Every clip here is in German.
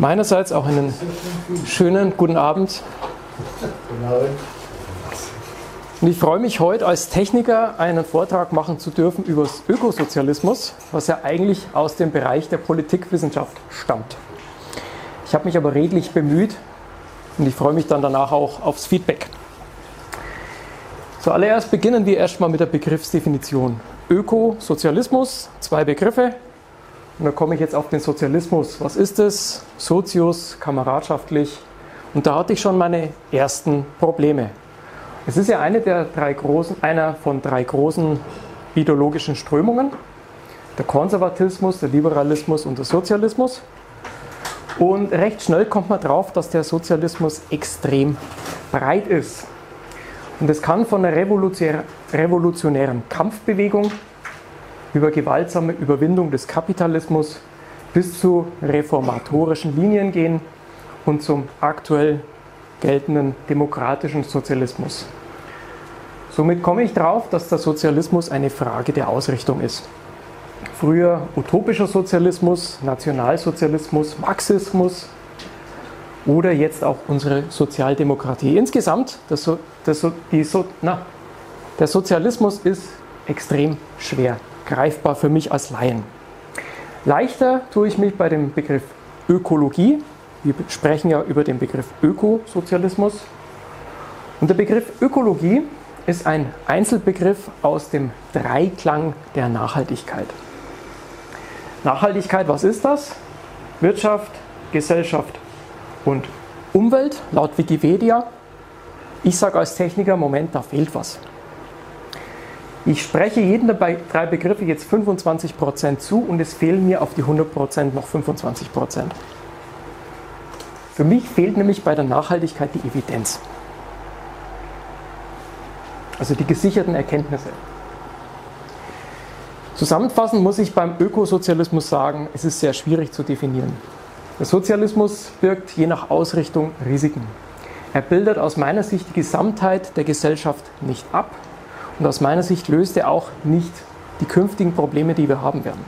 Meinerseits auch einen schönen guten Abend. Und ich freue mich heute als Techniker einen Vortrag machen zu dürfen über Ökosozialismus, was ja eigentlich aus dem Bereich der Politikwissenschaft stammt. Ich habe mich aber redlich bemüht und ich freue mich dann danach auch aufs Feedback. Zuallererst beginnen wir erstmal mit der Begriffsdefinition. Ökosozialismus, zwei Begriffe, und da komme ich jetzt auf den Sozialismus. Was ist es? Sozius, kameradschaftlich. Und da hatte ich schon meine ersten Probleme. Es ist ja eine der drei großen, einer von drei großen ideologischen Strömungen. Der Konservatismus, der Liberalismus und der Sozialismus. Und recht schnell kommt man drauf, dass der Sozialismus extrem breit ist. Und es kann von einer revolutionären Kampfbewegung über gewaltsame Überwindung des Kapitalismus bis zu reformatorischen Linien gehen und zum aktuell geltenden demokratischen Sozialismus. Somit komme ich darauf, dass der Sozialismus eine Frage der Ausrichtung ist. Früher utopischer Sozialismus, Nationalsozialismus, Marxismus oder jetzt auch unsere Sozialdemokratie. Insgesamt, das so, das so, so, na, der Sozialismus ist extrem schwer greifbar für mich als Laien. Leichter tue ich mich bei dem Begriff Ökologie. Wir sprechen ja über den Begriff Ökosozialismus. Und der Begriff Ökologie ist ein Einzelbegriff aus dem Dreiklang der Nachhaltigkeit. Nachhaltigkeit, was ist das? Wirtschaft, Gesellschaft und Umwelt, laut Wikipedia. Ich sage als Techniker, Moment, da fehlt was. Ich spreche jedem der drei Begriffe jetzt 25% zu und es fehlen mir auf die 100% noch 25%. Für mich fehlt nämlich bei der Nachhaltigkeit die Evidenz. Also die gesicherten Erkenntnisse. Zusammenfassend muss ich beim Ökosozialismus sagen, es ist sehr schwierig zu definieren. Der Sozialismus birgt je nach Ausrichtung Risiken. Er bildet aus meiner Sicht die Gesamtheit der Gesellschaft nicht ab und aus meiner Sicht löst er auch nicht die künftigen Probleme, die wir haben werden.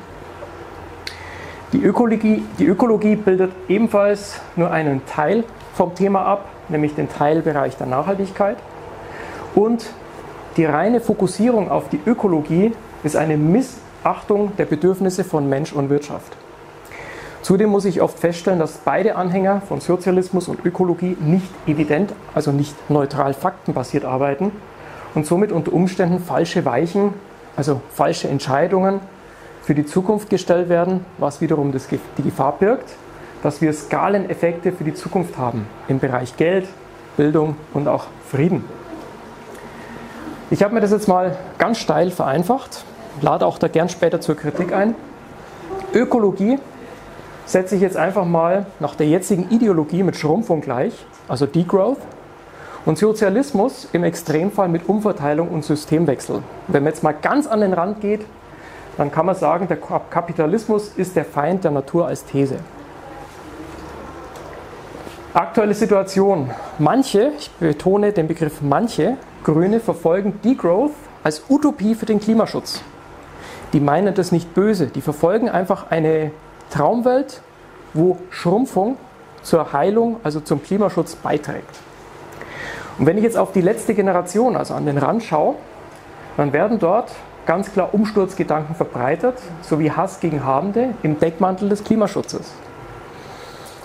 Die Ökologie, die Ökologie bildet ebenfalls nur einen Teil vom Thema ab, nämlich den Teilbereich der Nachhaltigkeit. Und die reine Fokussierung auf die Ökologie ist eine Missachtung der Bedürfnisse von Mensch und Wirtschaft. Zudem muss ich oft feststellen, dass beide Anhänger von Sozialismus und Ökologie nicht evident, also nicht neutral faktenbasiert arbeiten, und somit unter Umständen falsche Weichen, also falsche Entscheidungen für die Zukunft gestellt werden, was wiederum das, die Gefahr birgt, dass wir Skaleneffekte für die Zukunft haben im Bereich Geld, Bildung und auch Frieden. Ich habe mir das jetzt mal ganz steil vereinfacht, lade auch da gern später zur Kritik ein. Ökologie setze ich jetzt einfach mal nach der jetzigen Ideologie mit Schrumpfung gleich, also Degrowth, und Sozialismus im Extremfall mit Umverteilung und Systemwechsel. Wenn man jetzt mal ganz an den Rand geht, dann kann man sagen, der Kapitalismus ist der Feind der Natur als These. Aktuelle Situation. Manche, ich betone den Begriff manche, Grüne verfolgen Degrowth als Utopie für den Klimaschutz. Die meinen das nicht böse, die verfolgen einfach eine Traumwelt, wo Schrumpfung zur Heilung, also zum Klimaschutz beiträgt. Und wenn ich jetzt auf die letzte Generation, also an den Rand schaue, dann werden dort ganz klar Umsturzgedanken verbreitet, sowie Hass gegen Habende im Deckmantel des Klimaschutzes.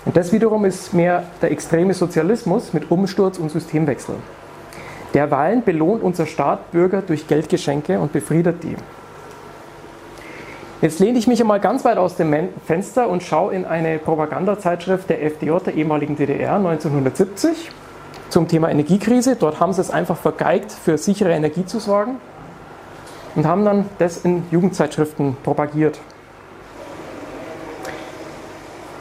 Und das wiederum ist mehr der extreme Sozialismus mit Umsturz und Systemwechsel. Derweilen belohnt unser Staat Bürger durch Geldgeschenke und befriedet die. Jetzt lehne ich mich einmal ganz weit aus dem Fenster und schaue in eine Propagandazeitschrift der FDJ der ehemaligen DDR 1970 zum Thema Energiekrise. Dort haben sie es einfach vergeigt, für sichere Energie zu sorgen und haben dann das in Jugendzeitschriften propagiert.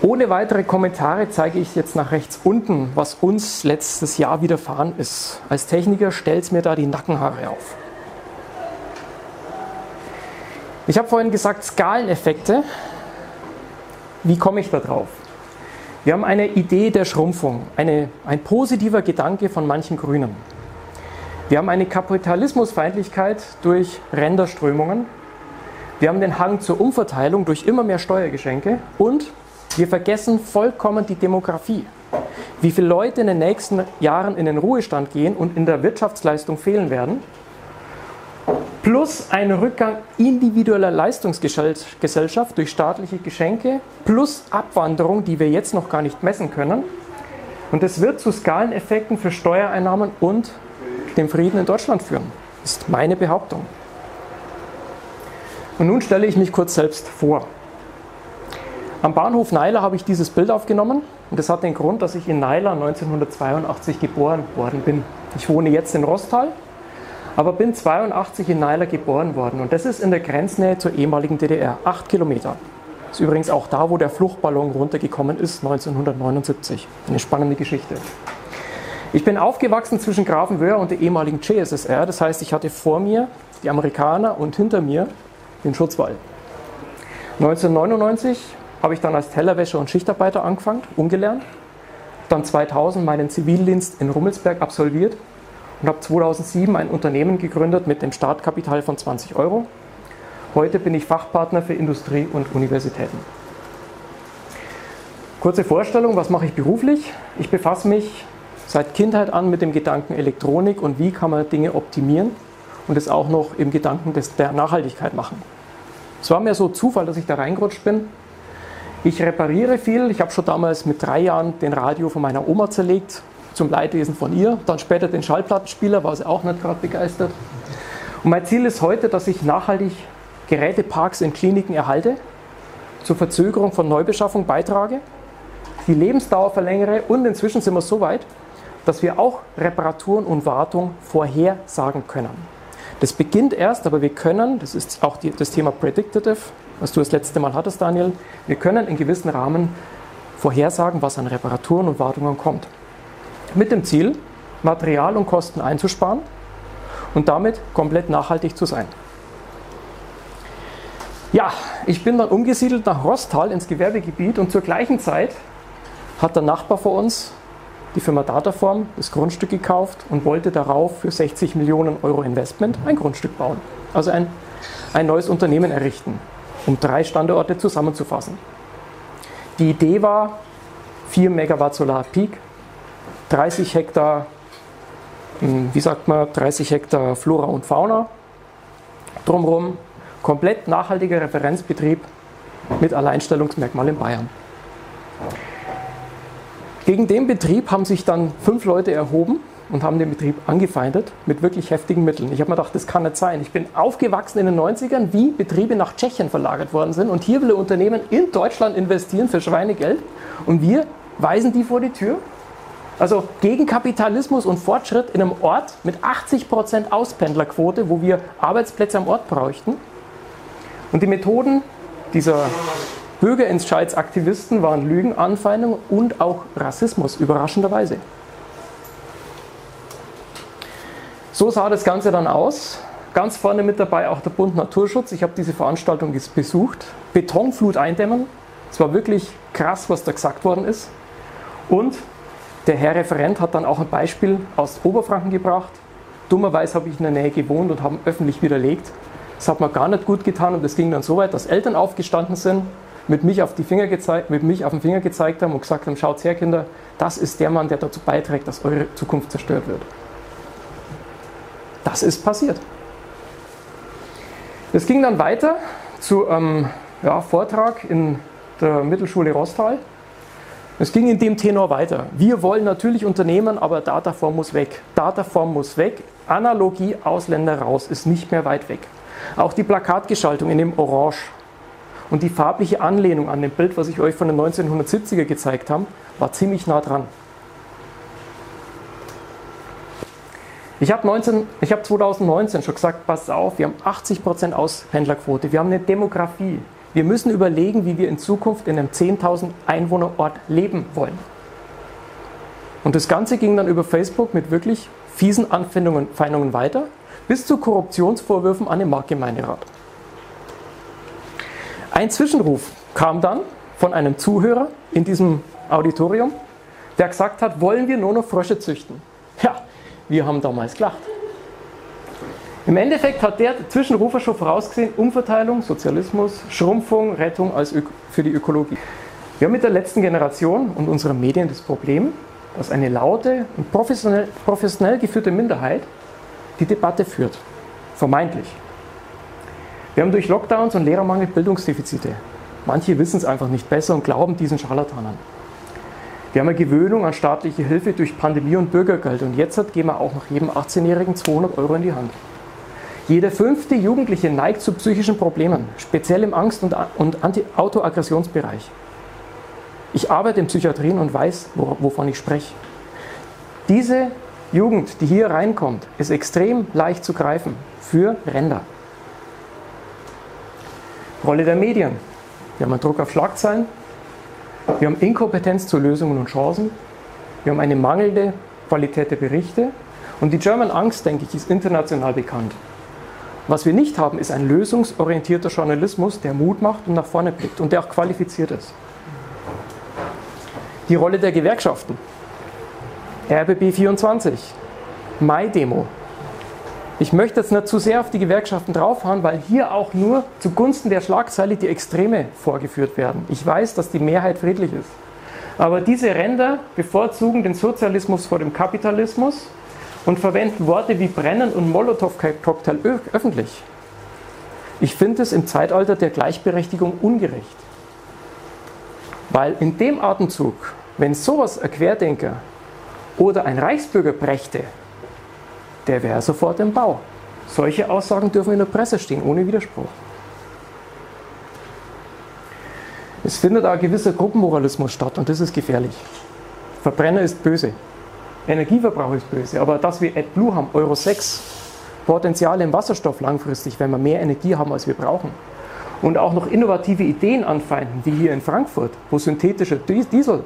Ohne weitere Kommentare zeige ich jetzt nach rechts unten, was uns letztes Jahr widerfahren ist. Als Techniker stellt es mir da die Nackenhaare auf. Ich habe vorhin gesagt, Skaleneffekte. Wie komme ich da drauf? Wir haben eine Idee der Schrumpfung, eine, ein positiver Gedanke von manchen Grünen. Wir haben eine Kapitalismusfeindlichkeit durch Renderströmungen. Wir haben den Hang zur Umverteilung durch immer mehr Steuergeschenke und Wir vergessen vollkommen die Demografie. Wie viele Leute in den nächsten Jahren in den Ruhestand gehen und in der Wirtschaftsleistung fehlen werden. Plus ein Rückgang individueller Leistungsgesellschaft durch staatliche Geschenke, plus Abwanderung, die wir jetzt noch gar nicht messen können. Und es wird zu Skaleneffekten für Steuereinnahmen und dem Frieden in Deutschland führen. Das ist meine Behauptung. Und nun stelle ich mich kurz selbst vor. Am Bahnhof Neiler habe ich dieses Bild aufgenommen und das hat den Grund, dass ich in Neiler 1982 geboren worden bin. Ich wohne jetzt in Rostal, aber bin 82 in Neiler geboren worden und das ist in der Grenznähe zur ehemaligen DDR, acht Kilometer. Das ist übrigens auch da, wo der Fluchtballon runtergekommen ist, 1979. Eine spannende Geschichte. Ich bin aufgewachsen zwischen Grafenwöhr und der ehemaligen CSSR, das heißt, ich hatte vor mir die Amerikaner und hinter mir den Schutzwall. 1999 habe ich dann als Tellerwäscher und Schichtarbeiter angefangen, umgelernt. Dann 2000 meinen Zivildienst in Rummelsberg absolviert und habe 2007 ein Unternehmen gegründet mit dem Startkapital von 20 Euro. Heute bin ich Fachpartner für Industrie und Universitäten. Kurze Vorstellung, was mache ich beruflich? Ich befasse mich seit Kindheit an mit dem Gedanken Elektronik und wie kann man Dinge optimieren und es auch noch im Gedanken der Nachhaltigkeit machen. Es war mir so Zufall, dass ich da reingerutscht bin. Ich repariere viel. Ich habe schon damals mit drei Jahren den Radio von meiner Oma zerlegt, zum Leidwesen von ihr. Dann später den Schallplattenspieler, war sie auch nicht gerade begeistert. Und mein Ziel ist heute, dass ich nachhaltig Geräteparks in Kliniken erhalte, zur Verzögerung von Neubeschaffung beitrage, die Lebensdauer verlängere und inzwischen sind wir so weit, dass wir auch Reparaturen und Wartung vorhersagen können. Das beginnt erst, aber wir können, das ist auch die, das Thema Predictive, was du das letzte Mal hattest, Daniel, wir können in gewissen Rahmen vorhersagen, was an Reparaturen und Wartungen kommt. Mit dem Ziel, Material und Kosten einzusparen und damit komplett nachhaltig zu sein. Ja, ich bin dann umgesiedelt nach Rostal ins Gewerbegebiet und zur gleichen Zeit hat der Nachbar vor uns die Firma Dataform das Grundstück gekauft und wollte darauf für 60 Millionen Euro Investment ein Grundstück bauen. Also ein, ein neues Unternehmen errichten, um drei Standorte zusammenzufassen. Die Idee war 4 Megawatt Solar Peak, 30 Hektar, hm, wie sagt man, 30 Hektar Flora und Fauna drumherum, komplett nachhaltiger Referenzbetrieb mit Alleinstellungsmerkmal in Bayern. Gegen den Betrieb haben sich dann fünf Leute erhoben und haben den Betrieb angefeindet mit wirklich heftigen Mitteln. Ich habe mir gedacht, das kann nicht sein. Ich bin aufgewachsen in den 90ern, wie Betriebe nach Tschechien verlagert worden sind und hier will ein Unternehmen in Deutschland investieren für Schweinegeld und wir weisen die vor die Tür. Also gegen Kapitalismus und Fortschritt in einem Ort mit 80% Auspendlerquote, wo wir Arbeitsplätze am Ort bräuchten. Und die Methoden dieser Bürgerentscheidsaktivisten waren Lügen, Anfeindungen und auch Rassismus, überraschenderweise. So sah das Ganze dann aus. Ganz vorne mit dabei auch der Bund Naturschutz. Ich habe diese Veranstaltung besucht. Betonflut eindämmen. Es war wirklich krass, was da gesagt worden ist. Und der Herr Referent hat dann auch ein Beispiel aus Oberfranken gebracht. Dummerweise habe ich in der Nähe gewohnt und habe öffentlich widerlegt. Das hat mir gar nicht gut getan und es ging dann so weit, dass Eltern aufgestanden sind mit mich auf die Finger gezeigt, mit mich auf den Finger gezeigt haben und gesagt haben, schaut her Kinder, das ist der Mann, der dazu beiträgt, dass eure Zukunft zerstört wird. Das ist passiert. Es ging dann weiter zu einem ähm, ja, Vortrag in der Mittelschule Rostal. Es ging in dem Tenor weiter. Wir wollen natürlich Unternehmen, aber Dataform muss weg. Dataform muss weg. Analogie Ausländer raus ist nicht mehr weit weg. Auch die Plakatgestaltung in dem Orange und die farbliche Anlehnung an dem Bild, was ich euch von den 1970er gezeigt habe, war ziemlich nah dran. Ich habe hab 2019 schon gesagt, pass auf, wir haben 80% Auspendlerquote, wir haben eine Demografie. Wir müssen überlegen, wie wir in Zukunft in einem 10.000 Einwohnerort leben wollen. Und das Ganze ging dann über Facebook mit wirklich fiesen Anfeindungen weiter, bis zu Korruptionsvorwürfen an den Marktgemeinderat. Ein Zwischenruf kam dann von einem Zuhörer in diesem Auditorium, der gesagt hat, wollen wir nur noch Frösche züchten? Ja, wir haben damals gelacht. Im Endeffekt hat der Zwischenrufer schon vorausgesehen, Umverteilung, Sozialismus, Schrumpfung, Rettung als für die Ökologie. Wir haben mit der letzten Generation und unseren Medien das Problem, dass eine laute und professionell, professionell geführte Minderheit die Debatte führt. Vermeintlich. Wir haben durch Lockdowns und Lehrermangel Bildungsdefizite. Manche wissen es einfach nicht besser und glauben diesen Scharlatanern. Wir haben eine Gewöhnung an staatliche Hilfe durch Pandemie und Bürgergeld und jetzt geben wir auch noch jedem 18-Jährigen 200 Euro in die Hand. Jeder fünfte Jugendliche neigt zu psychischen Problemen, speziell im Angst- und, und Autoaggressionsbereich. Ich arbeite in Psychiatrien und weiß, wovon ich spreche. Diese Jugend, die hier reinkommt, ist extrem leicht zu greifen für Ränder. Rolle der Medien. Wir haben einen Druck auf Schlagzeilen. Wir haben Inkompetenz zu Lösungen und Chancen. Wir haben eine mangelnde Qualität der Berichte. Und die German Angst, denke ich, ist international bekannt. Was wir nicht haben, ist ein lösungsorientierter Journalismus, der Mut macht und nach vorne blickt und der auch qualifiziert ist. Die Rolle der Gewerkschaften. RBB 24, Mai-Demo. Ich möchte jetzt nicht zu sehr auf die Gewerkschaften draufhauen, weil hier auch nur zugunsten der Schlagzeile die Extreme vorgeführt werden. Ich weiß, dass die Mehrheit friedlich ist. Aber diese Ränder bevorzugen den Sozialismus vor dem Kapitalismus und verwenden Worte wie Brennen und Molotow-Cocktail öffentlich. Ich finde es im Zeitalter der Gleichberechtigung ungerecht. Weil in dem Atemzug, wenn sowas ein Querdenker oder ein Reichsbürger brächte, der wäre sofort im Bau. Solche Aussagen dürfen in der Presse stehen, ohne Widerspruch. Es findet auch ein gewisser Gruppenmoralismus statt und das ist gefährlich. Verbrenner ist böse. Energieverbrauch ist böse, aber dass wir AdBlue haben, Euro 6, Potenziale im Wasserstoff langfristig, wenn wir mehr Energie haben, als wir brauchen. Und auch noch innovative Ideen anfeinden, wie hier in Frankfurt, wo synthetischer Diesel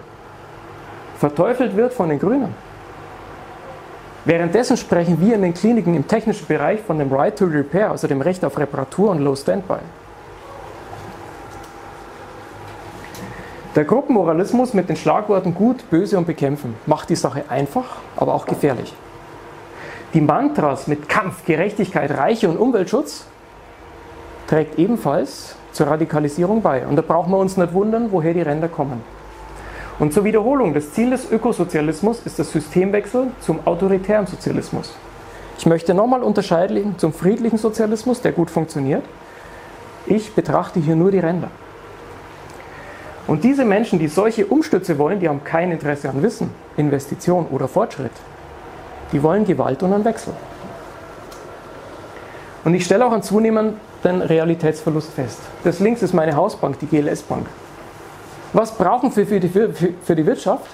verteufelt wird von den Grünen. Währenddessen sprechen wir in den Kliniken im technischen Bereich von dem Right to Repair, also dem Recht auf Reparatur und Low Standby. Der Gruppenmoralismus mit den Schlagworten gut, böse und bekämpfen macht die Sache einfach, aber auch gefährlich. Die Mantras mit Kampf, Gerechtigkeit, Reiche und Umweltschutz trägt ebenfalls zur Radikalisierung bei. Und da brauchen wir uns nicht wundern, woher die Ränder kommen. Und zur Wiederholung, das Ziel des Ökosozialismus ist der Systemwechsel zum autoritären Sozialismus. Ich möchte nochmal unterscheiden zum friedlichen Sozialismus, der gut funktioniert. Ich betrachte hier nur die Ränder. Und diese Menschen, die solche Umstürze wollen, die haben kein Interesse an Wissen, Investition oder Fortschritt. Die wollen Gewalt und einen Wechsel. Und ich stelle auch einen zunehmenden Realitätsverlust fest. Das links ist meine Hausbank, die GLS Bank. Was brauchen wir für die, für, für die Wirtschaft?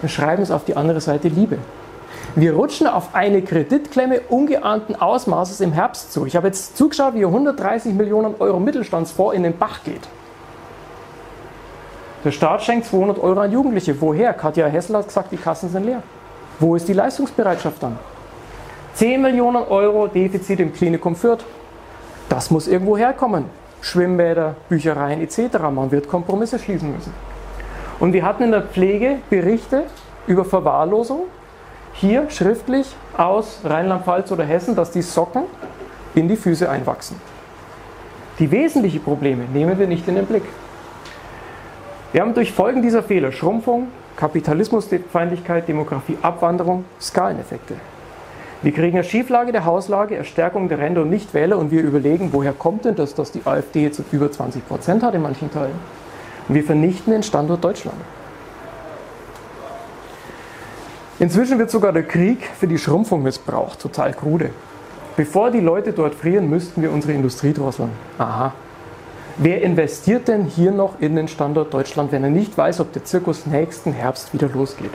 Wir schreiben es auf die andere Seite Liebe. Wir rutschen auf eine Kreditklemme ungeahnten Ausmaßes im Herbst zu. Ich habe jetzt zugeschaut, wie 130 Millionen Euro Mittelstandsfonds in den Bach geht. Der Staat schenkt 200 Euro an Jugendliche. Woher? Katja Hessel hat gesagt, die Kassen sind leer. Wo ist die Leistungsbereitschaft dann? 10 Millionen Euro Defizit im Klinikum Fürth. Das muss irgendwo herkommen. Schwimmbäder, Büchereien etc. Man wird Kompromisse schließen müssen. Und wir hatten in der Pflege Berichte über Verwahrlosung, hier schriftlich aus Rheinland-Pfalz oder Hessen, dass die Socken in die Füße einwachsen. Die wesentlichen Probleme nehmen wir nicht in den Blick. Wir haben durch Folgen dieser Fehler Schrumpfung, Kapitalismusfeindlichkeit, Demografie, Abwanderung, Skaleneffekte. Wir kriegen eine Schieflage der Hauslage, Erstärkung der Ränder und Nichtwähler und wir überlegen, woher kommt denn das, dass die AfD jetzt über 20 Prozent hat in manchen Teilen. Und wir vernichten den Standort Deutschland. Inzwischen wird sogar der Krieg für die Schrumpfung missbraucht, total krude. Bevor die Leute dort frieren, müssten wir unsere Industrie drosseln. Aha, Wer investiert denn hier noch in den Standort Deutschland, wenn er nicht weiß, ob der Zirkus nächsten Herbst wieder losgeht?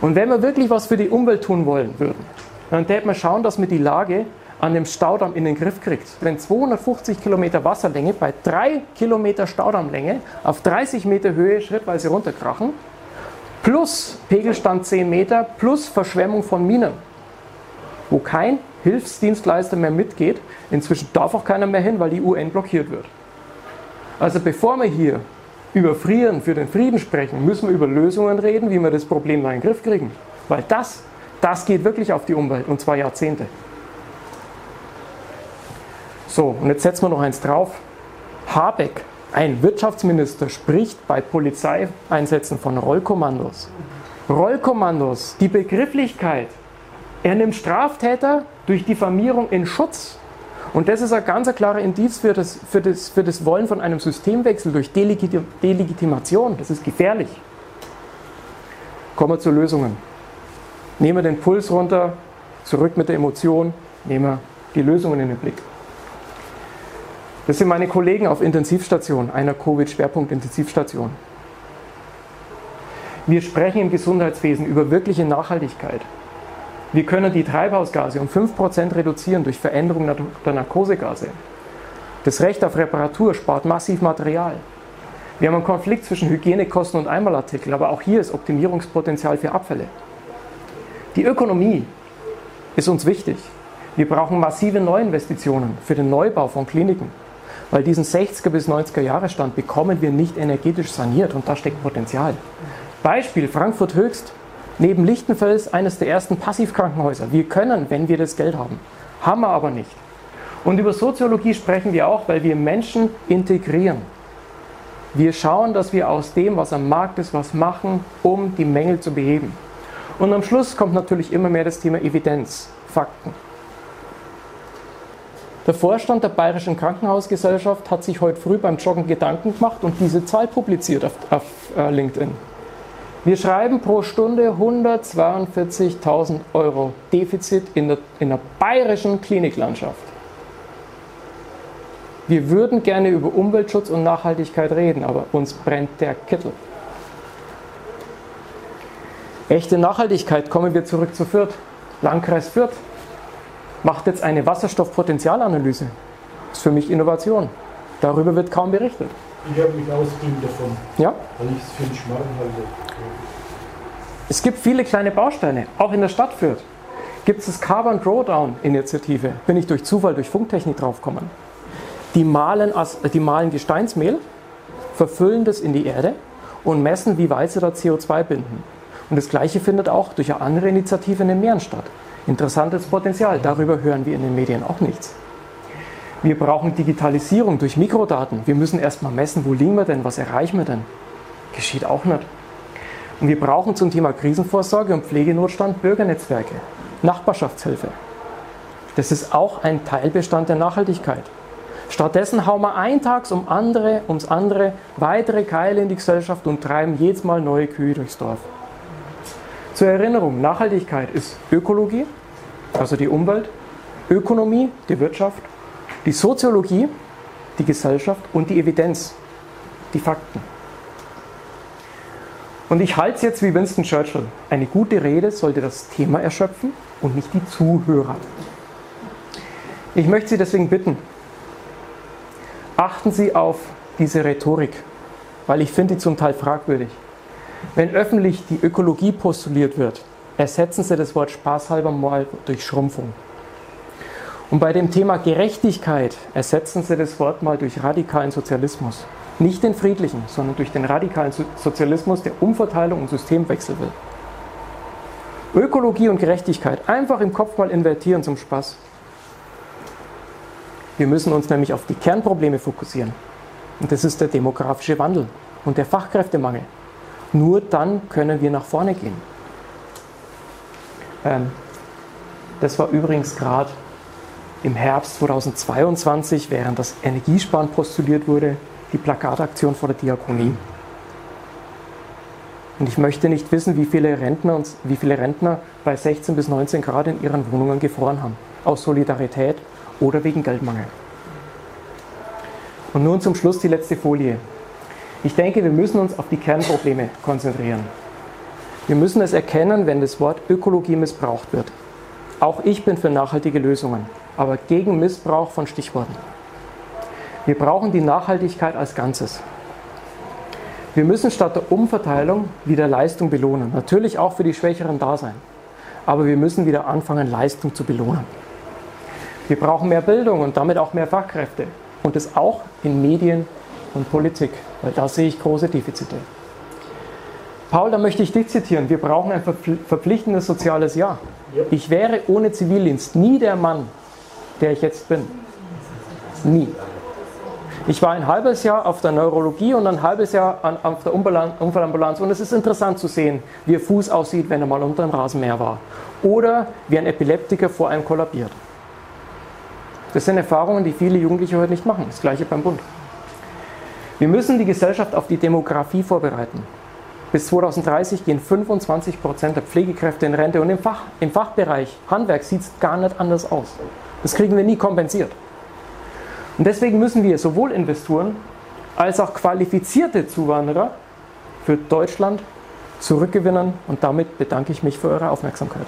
Und wenn wir wirklich was für die Umwelt tun wollen würden, dann täte man schauen, dass man die Lage an dem Staudamm in den Griff kriegt. Wenn 250 Kilometer Wasserlänge bei 3 Kilometer Staudammlänge auf 30 Meter Höhe schrittweise runterkrachen, plus Pegelstand 10 Meter, plus Verschwemmung von Minen, wo kein Hilfsdienstleister mehr mitgeht, inzwischen darf auch keiner mehr hin, weil die UN blockiert wird. Also bevor wir hier über Frieren für den Frieden sprechen, müssen wir über Lösungen reden, wie wir das Problem mal in den Griff kriegen. Weil das, das geht wirklich auf die Umwelt und zwar Jahrzehnte. So, und jetzt setzen wir noch eins drauf. Habeck Ein Wirtschaftsminister spricht bei Polizeieinsätzen von Rollkommandos. Rollkommandos, die Begrifflichkeit. Er nimmt Straftäter durch Diffamierung in Schutz. Und das ist ein ganz klarer Indiz für das, für, das, für das Wollen von einem Systemwechsel durch Delegitimation. Das ist gefährlich. Kommen wir zu Lösungen. Nehmen wir den Puls runter, zurück mit der Emotion, nehmen wir die Lösungen in den Blick. Das sind meine Kollegen auf Intensivstation, einer Covid-Schwerpunkt-Intensivstation. Wir sprechen im Gesundheitswesen über wirkliche Nachhaltigkeit. Wir können die Treibhausgase um 5% reduzieren durch Veränderung der Narkosegase. Das Recht auf Reparatur spart massiv Material. Wir haben einen Konflikt zwischen Hygienekosten und Einmalartikel, aber auch hier ist Optimierungspotenzial für Abfälle. Die Ökonomie ist uns wichtig. Wir brauchen massive Neuinvestitionen für den Neubau von Kliniken, weil diesen 60er bis 90er Jahre Stand bekommen wir nicht energetisch saniert und da steckt Potenzial. Beispiel Frankfurt Höchst, neben Lichtenfels eines der ersten Passivkrankenhäuser. Wir können, wenn wir das Geld haben, haben wir aber nicht. Und über Soziologie sprechen wir auch, weil wir Menschen integrieren. Wir schauen, dass wir aus dem, was am Markt ist, was machen, um die Mängel zu beheben. Und am Schluss kommt natürlich immer mehr das Thema Evidenz, Fakten. Der Vorstand der Bayerischen Krankenhausgesellschaft hat sich heute früh beim Joggen Gedanken gemacht und diese Zahl publiziert auf, auf äh, LinkedIn. Wir schreiben pro Stunde 142.000 Euro Defizit in der, in der bayerischen Kliniklandschaft. Wir würden gerne über Umweltschutz und Nachhaltigkeit reden, aber uns brennt der Kittel. Echte Nachhaltigkeit, kommen wir zurück zu Fürth. Landkreis Fürth macht jetzt eine Wasserstoffpotenzialanalyse. Das ist für mich Innovation. Darüber wird kaum berichtet. Ich habe mich ausgegeben davon, ja? weil ich es für einen Schmarrn halte. Es gibt viele kleine Bausteine, auch in der Stadt Fürth. Gibt es das Carbon Drawdown Initiative, bin ich durch Zufall, durch Funktechnik draufgekommen. Die malen, die malen Gesteinsmehl, verfüllen das in die Erde und messen, wie weit sie da CO2 binden. Und das Gleiche findet auch durch eine andere Initiative in den Meeren statt. Interessantes Potenzial, darüber hören wir in den Medien auch nichts. Wir brauchen Digitalisierung durch Mikrodaten. Wir müssen erstmal messen, wo liegen wir denn, was erreichen wir denn. Geschieht auch nicht. Und wir brauchen zum Thema Krisenvorsorge und Pflegenotstand Bürgernetzwerke, Nachbarschaftshilfe. Das ist auch ein Teilbestand der Nachhaltigkeit. Stattdessen hauen wir eintags um andere, ums andere weitere Keile in die Gesellschaft und treiben jedes Mal neue Kühe durchs Dorf. Zur Erinnerung, Nachhaltigkeit ist Ökologie, also die Umwelt, Ökonomie, die Wirtschaft, die Soziologie, die Gesellschaft und die Evidenz, die Fakten. Und ich halte es jetzt wie Winston Churchill. Eine gute Rede sollte das Thema erschöpfen und nicht die Zuhörer. Ich möchte Sie deswegen bitten, achten Sie auf diese Rhetorik, weil ich finde die zum Teil fragwürdig. Wenn öffentlich die Ökologie postuliert wird, ersetzen Sie das Wort spaßhalber mal durch Schrumpfung. Und bei dem Thema Gerechtigkeit ersetzen Sie das Wort mal durch radikalen Sozialismus. Nicht den friedlichen, sondern durch den radikalen Sozialismus, der Umverteilung und Systemwechsel will. Ökologie und Gerechtigkeit einfach im Kopf mal invertieren zum Spaß. Wir müssen uns nämlich auf die Kernprobleme fokussieren. Und das ist der demografische Wandel und der Fachkräftemangel. Nur dann können wir nach vorne gehen. Ähm, das war übrigens gerade im Herbst 2022, während das Energiesparen postuliert wurde, die Plakataktion vor der Diakonie. Und ich möchte nicht wissen, wie viele Rentner, und, wie viele Rentner bei 16 bis 19 Grad in ihren Wohnungen gefroren haben. Aus Solidarität oder wegen Geldmangel. Und nun zum Schluss die letzte Folie. Ich denke, wir müssen uns auf die Kernprobleme konzentrieren. Wir müssen es erkennen, wenn das Wort Ökologie missbraucht wird. Auch ich bin für nachhaltige Lösungen, aber gegen Missbrauch von Stichworten. Wir brauchen die Nachhaltigkeit als Ganzes. Wir müssen statt der Umverteilung wieder Leistung belohnen. Natürlich auch für die Schwächeren da sein. Aber wir müssen wieder anfangen, Leistung zu belohnen. Wir brauchen mehr Bildung und damit auch mehr Fachkräfte. Und das auch in Medien und Politik, weil da sehe ich große Defizite. Paul, da möchte ich dich zitieren. Wir brauchen ein verpflichtendes soziales Jahr. Ich wäre ohne Zivildienst nie der Mann, der ich jetzt bin. Nie. Ich war ein halbes Jahr auf der Neurologie und ein halbes Jahr an, auf der Unfallambulanz und es ist interessant zu sehen, wie ihr Fuß aussieht, wenn er mal unter dem Rasenmäher war. Oder wie ein Epileptiker vor einem kollabiert. Das sind Erfahrungen, die viele Jugendliche heute nicht machen. Das gleiche beim Bund. Wir müssen die Gesellschaft auf die Demografie vorbereiten. Bis 2030 gehen 25 Prozent der Pflegekräfte in Rente und im, Fach, im Fachbereich Handwerk sieht es gar nicht anders aus. Das kriegen wir nie kompensiert. Und deswegen müssen wir sowohl Investoren als auch qualifizierte Zuwanderer für Deutschland zurückgewinnen und damit bedanke ich mich für eure Aufmerksamkeit.